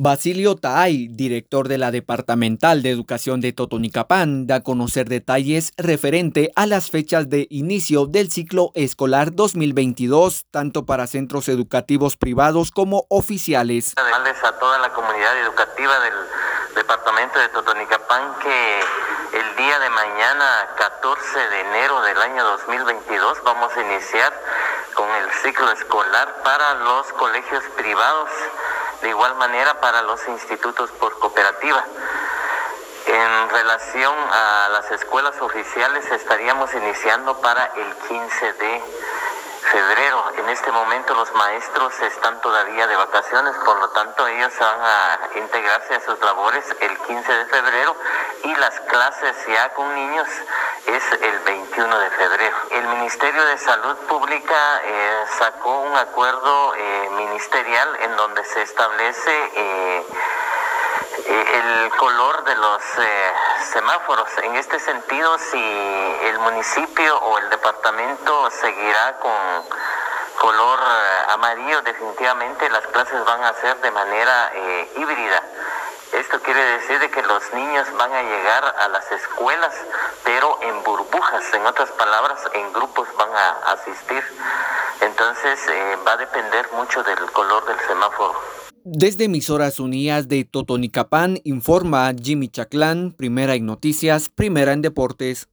Basilio Taay, director de la Departamental de Educación de Totonicapán, da a conocer detalles referente a las fechas de inicio del ciclo escolar 2022, tanto para centros educativos privados como oficiales. A toda la comunidad educativa del Departamento de Totonicapán que el día de mañana, 14 de enero del año 2022, vamos a iniciar con el ciclo escolar para los colegios privados de igual manera para los institutos por cooperativa. En relación a las escuelas oficiales estaríamos iniciando para el 15 de febrero. En este momento los maestros están todavía de vacaciones, por lo tanto ellos van a integrarse a sus labores el 15 de febrero y las clases ya con niños es el 21 de febrero. El Ministerio de Salud Pública eh, sacó un acuerdo eh, ministerial en donde se establece eh, el color de los semáforos. En este sentido, si el municipio o el departamento seguirá con color amarillo, definitivamente las clases van a ser de manera híbrida. Esto quiere decir de que los niños van a llegar a las escuelas, pero en burbujas, en otras palabras, en grupos van a asistir. Entonces eh, va a depender mucho del color del semáforo. Desde emisoras unidas de Totonicapán informa Jimmy Chaclán, primera en noticias, primera en deportes.